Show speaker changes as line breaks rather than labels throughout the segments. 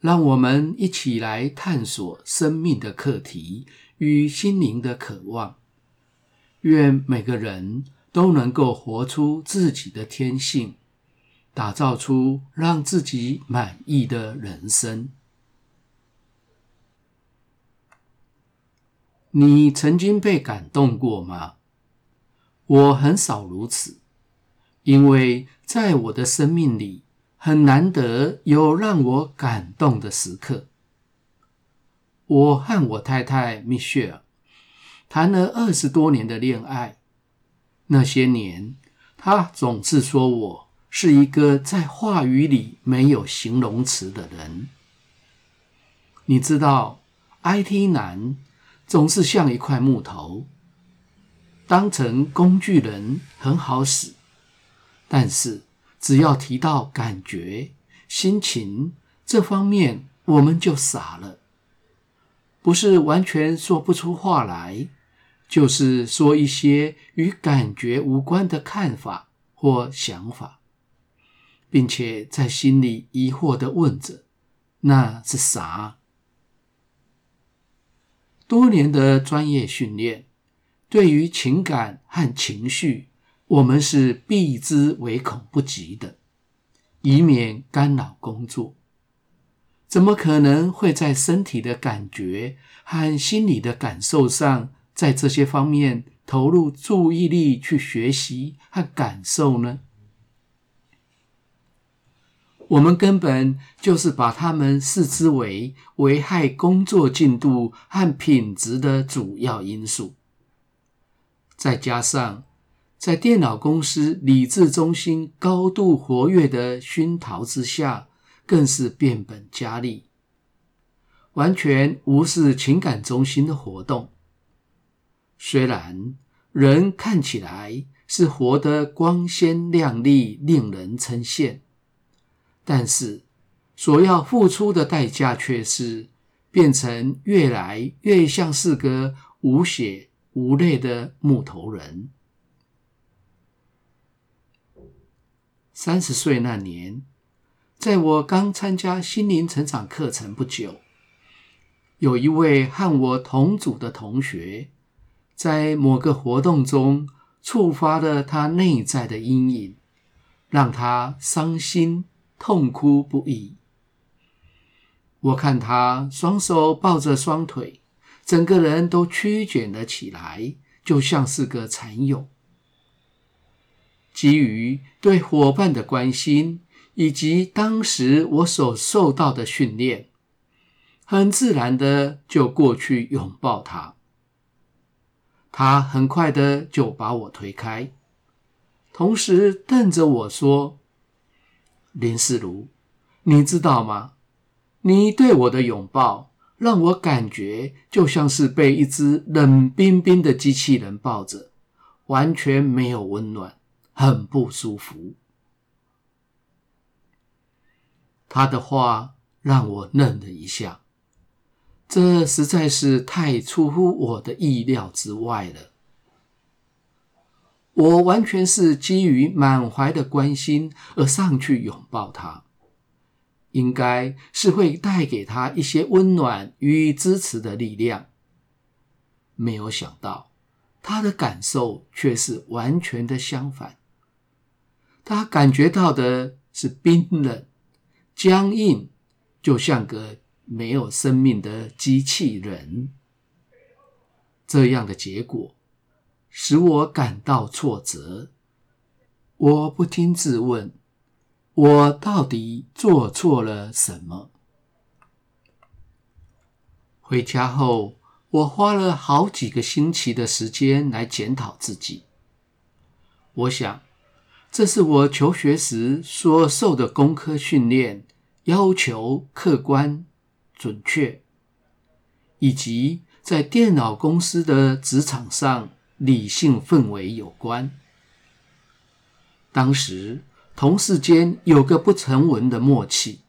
让我们一起来探索生命的课题与心灵的渴望。愿每个人都能够活出自己的天性，打造出让自己满意的人生。你曾经被感动过吗？我很少如此，因为在我的生命里很难得有让我感动的时刻。我和我太太蜜雪儿。谈了二十多年的恋爱，那些年，她总是说我是一个在话语里没有形容词的人。你知道，IT 男总是像一块木头，当成工具人很好使，但是只要提到感觉、心情这方面，我们就傻了，不是完全说不出话来。就是说一些与感觉无关的看法或想法，并且在心里疑惑地问着：“那是啥？”多年的专业训练，对于情感和情绪，我们是避之唯恐不及的，以免干扰工作。怎么可能会在身体的感觉和心理的感受上，在这些方面投入注意力去学习和感受呢？我们根本就是把他们视之为危害工作进度和品质的主要因素。再加上在电脑公司理智中心高度活跃的熏陶之下，更是变本加厉，完全无视情感中心的活动。虽然人看起来是活得光鲜亮丽、令人称羡，但是所要付出的代价却是变成越来越像是个无血无泪的木头人。三十岁那年，在我刚参加心灵成长课程不久，有一位和我同组的同学。在某个活动中触发了他内在的阴影，让他伤心痛哭不已。我看他双手抱着双腿，整个人都曲卷了起来，就像是个蚕蛹。基于对伙伴的关心，以及当时我所受到的训练，很自然的就过去拥抱他。他很快的就把我推开，同时瞪着我说：“林世如，你知道吗？你对我的拥抱让我感觉就像是被一只冷冰冰的机器人抱着，完全没有温暖，很不舒服。”他的话让我愣了一下。这实在是太出乎我的意料之外了。我完全是基于满怀的关心而上去拥抱他，应该是会带给他一些温暖与支持的力量。没有想到，他的感受却是完全的相反。他感觉到的是冰冷、僵硬，就像个。没有生命的机器人，这样的结果使我感到挫折。我不禁自问：我到底做错了什么？回家后，我花了好几个星期的时间来检讨自己。我想，这是我求学时所受的工科训练。要求客观、准确，以及在电脑公司的职场上理性氛围有关。当时同事间有个不成文的默契，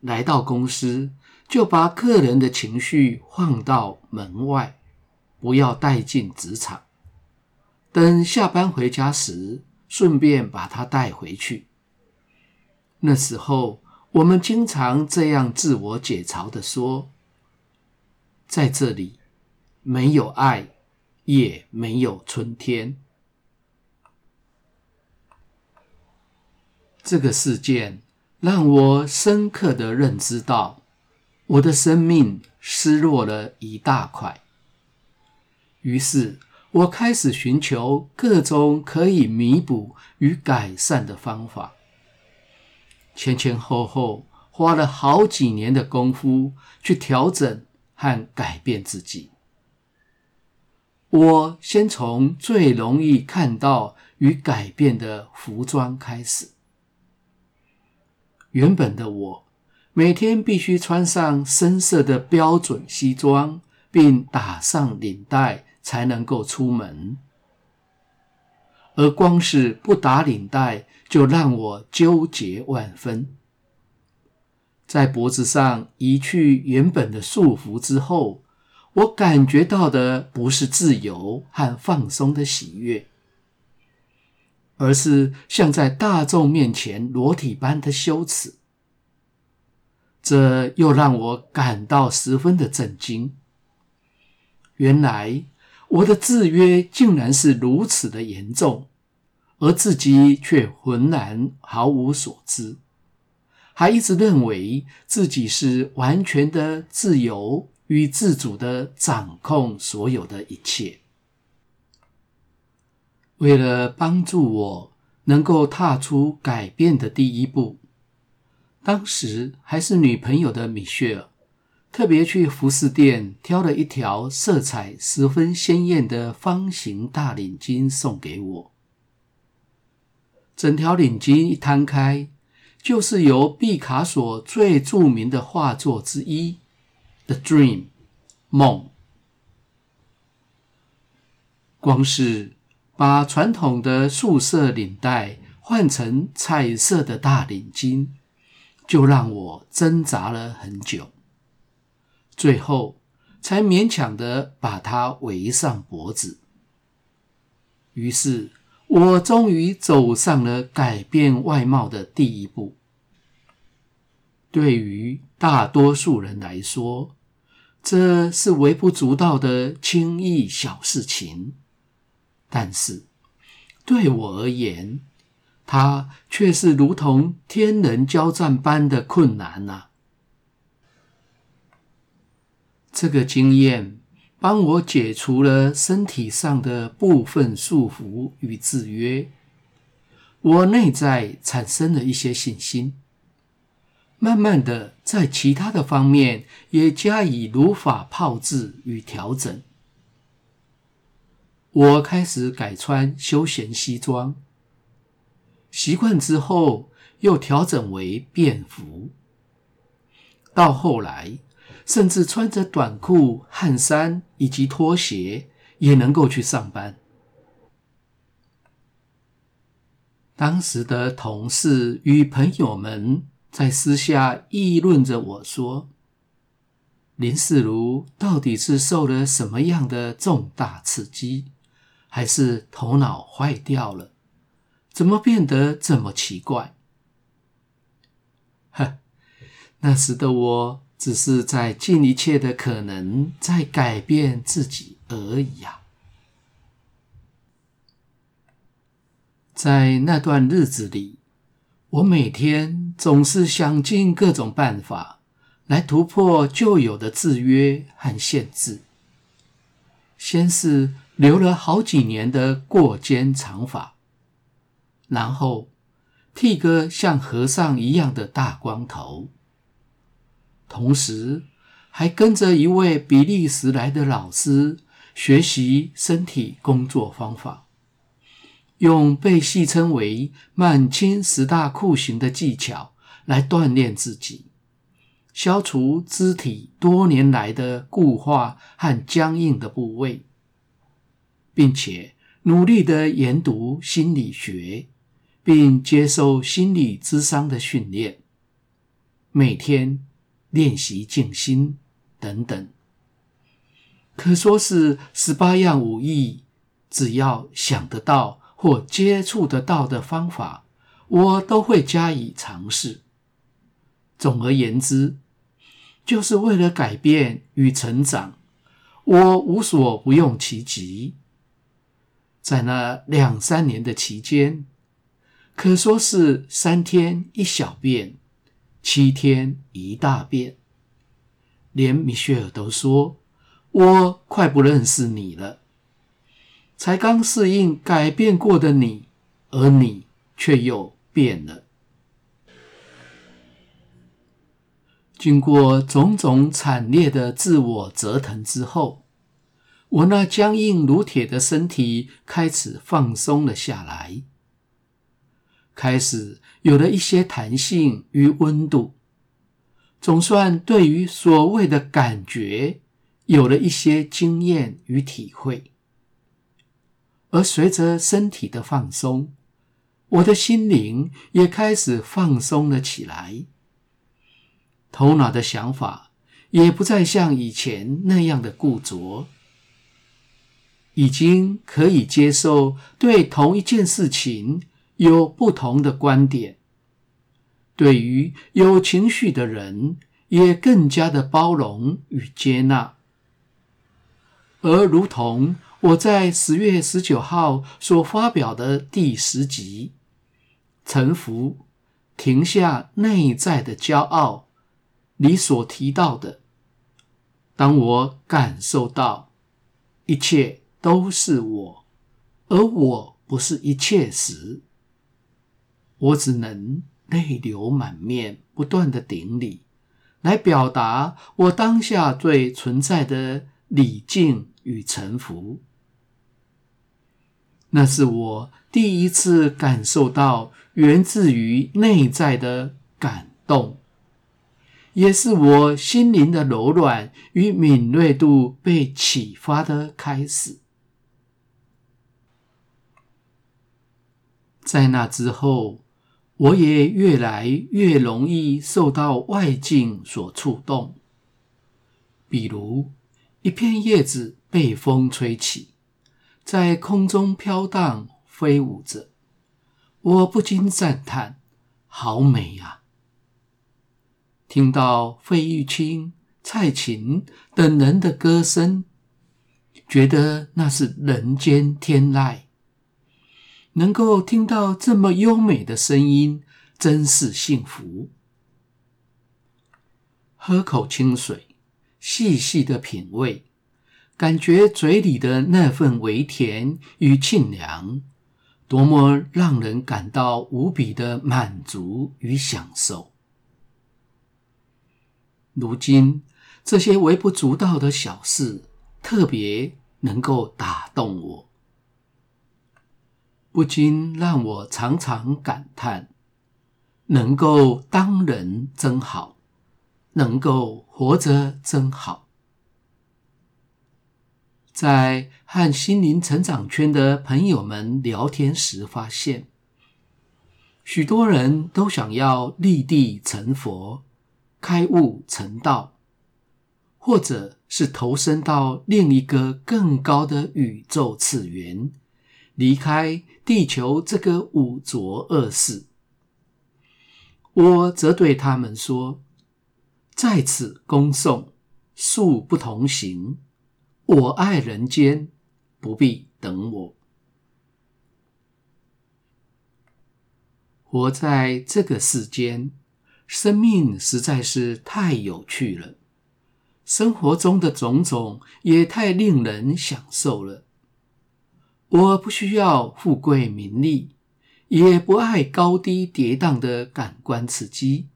来到公司就把客人的情绪放到门外，不要带进职场。等下班回家时，顺便把他带回去。那时候，我们经常这样自我解嘲地说：“在这里，没有爱，也没有春天。”这个事件让我深刻地认知到，我的生命失落了一大块。于是，我开始寻求各种可以弥补与改善的方法，前前后后花了好几年的功夫去调整和改变自己。我先从最容易看到与改变的服装开始。原本的我，每天必须穿上深色的标准西装，并打上领带。才能够出门，而光是不打领带，就让我纠结万分。在脖子上移去原本的束缚之后，我感觉到的不是自由和放松的喜悦，而是像在大众面前裸体般的羞耻。这又让我感到十分的震惊。原来，我的制约竟然是如此的严重，而自己却浑然毫无所知，还一直认为自己是完全的自由与自主的掌控所有的一切。为了帮助我能够踏出改变的第一步，当时还是女朋友的米歇尔。特别去服饰店挑了一条色彩十分鲜艳的方形大领巾送给我。整条领巾一摊开，就是由毕卡索最著名的画作之一《The Dream》梦。光是把传统的素色领带换成彩色的大领巾，就让我挣扎了很久。最后，才勉强的把它围上脖子。于是，我终于走上了改变外貌的第一步。对于大多数人来说，这是微不足道的轻易小事情，但是对我而言，它却是如同天人交战般的困难呐、啊。这个经验帮我解除了身体上的部分束缚与制约，我内在产生了一些信心，慢慢的在其他的方面也加以如法炮制与调整。我开始改穿休闲西装，习惯之后又调整为便服，到后来。甚至穿着短裤、汗衫以及拖鞋也能够去上班。当时的同事与朋友们在私下议论着我说：“林世如到底是受了什么样的重大刺激，还是头脑坏掉了？怎么变得这么奇怪？”哼，那时的我。只是在尽一切的可能，在改变自己而已啊！在那段日子里，我每天总是想尽各种办法来突破旧有的制约和限制。先是留了好几年的过肩长发，然后剃个像和尚一样的大光头。同时，还跟着一位比利时来的老师学习身体工作方法，用被戏称为“满清十大酷刑”的技巧来锻炼自己，消除肢体多年来的固化和僵硬的部位，并且努力地研读心理学，并接受心理智商的训练，每天练习静心等等，可说是十八样武艺，只要想得到或接触得到的方法，我都会加以尝试。总而言之，就是为了改变与成长，我无所不用其极。在那两三年的期间，可说是三天一小变，七天一大变。连米歇尔都说：“我快不认识你了。”才刚适应改变过的你，而你却又变了。经过种种惨烈的自我折腾之后，我那僵硬如铁的身体开始放松了下来，开始有了一些弹性与温度，总算对于所谓的感觉有了一些经验与体会。而随着身体的放松，我的心灵也开始放松了起来。头脑的想法也不再像以前那样的固着，已经可以接受对同一件事情有不同的观点。对于有情绪的人，也更加的包容与接纳。而如同我在十月十九号所发表的第十集《臣服，停下内在的骄傲》。你所提到的，当我感受到一切都是我，而我不是一切时，我只能泪流满面，不断的顶礼，来表达我当下最存在的礼敬与臣服。那是我第一次感受到源自于内在的感动。也是我心灵的柔软与敏锐度被启发的开始。在那之后，我也越来越容易受到外境所触动，比如一片叶子被风吹起，在空中飘荡飞舞着，我不禁赞叹：“好美呀！”听到费玉清、蔡琴等人的歌声，觉得那是人间天籁。能够听到这么优美的声音，真是幸福。喝口清水，细细的品味，感觉嘴里的那份微甜与沁凉，多么让人感到无比的满足与享受。如今，这些微不足道的小事，特别能够打动我，不禁让我常常感叹：能够当人真好，能够活着真好。在和心灵成长圈的朋友们聊天时，发现许多人都想要立地成佛。开悟成道，或者是投身到另一个更高的宇宙次元，离开地球这个五浊恶世。我则对他们说：“在此恭送，恕不同行。我爱人间，不必等我。活在这个世间。”生命实在是太有趣了，生活中的种种也太令人享受了。我不需要富贵名利，也不爱高低跌宕的感官刺激，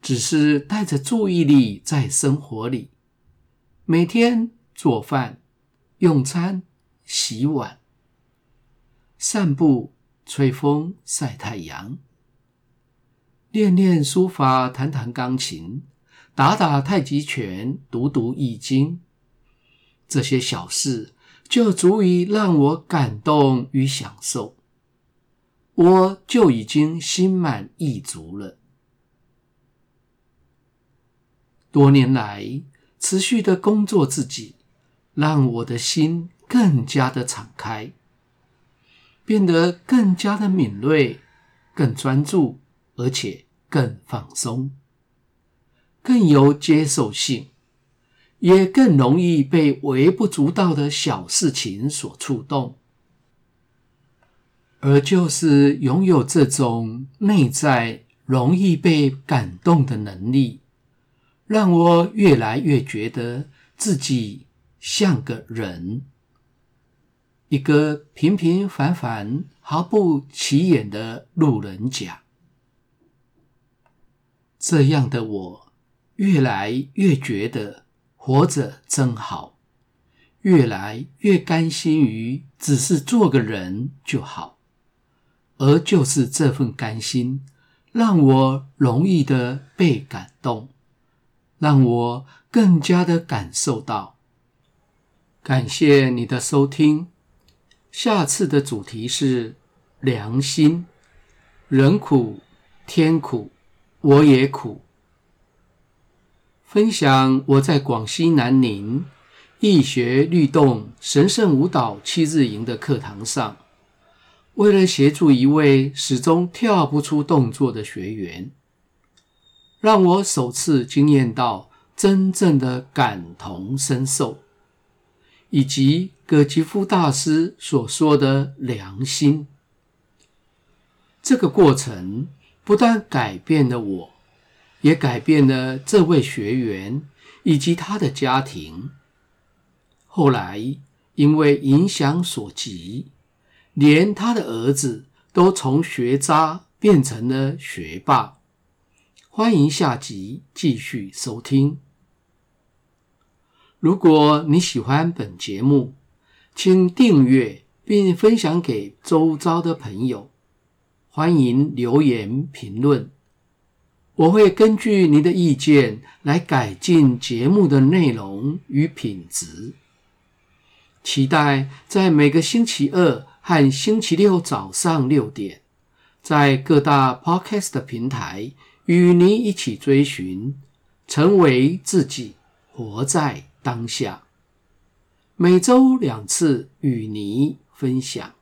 只是带着注意力在生活里，每天做饭、用餐、洗碗、散步、吹风、晒太阳。练练书法，弹弹钢琴，打打太极拳，读读易经，这些小事就足以让我感动与享受，我就已经心满意足了。多年来持续的工作自己，让我的心更加的敞开，变得更加的敏锐，更专注，而且更放松，更有接受性，也更容易被微不足道的小事情所触动。而就是拥有这种内在容易被感动的能力，让我越来越觉得自己像个人。一个平平凡凡、毫不起眼的路人甲，这样的我，越来越觉得活着真好，越来越甘心于只是做个人就好，而就是这份甘心，让我容易的被感动，让我更加的感受到。感谢你的收听。下次的主题是良心，人苦，天苦，我也苦。分享我在广西南宁易学律动神圣舞蹈七日营的课堂上，为了协助一位始终跳不出动作的学员，让我首次惊艳到真正的感同身受。以及葛吉夫大师所说的良心，这个过程不但改变了我，也改变了这位学员以及他的家庭。后来因为影响所及，连他的儿子都从学渣变成了学霸。欢迎下集继续收听。如果你喜欢本节目，请订阅并分享给周遭的朋友。欢迎留言评论，我会根据你的意见来改进节目的内容与品质。期待在每个星期二和星期六早上六点，在各大 Podcast 平台与您一起追寻，成为自己，活在当下，每周两次与您分享。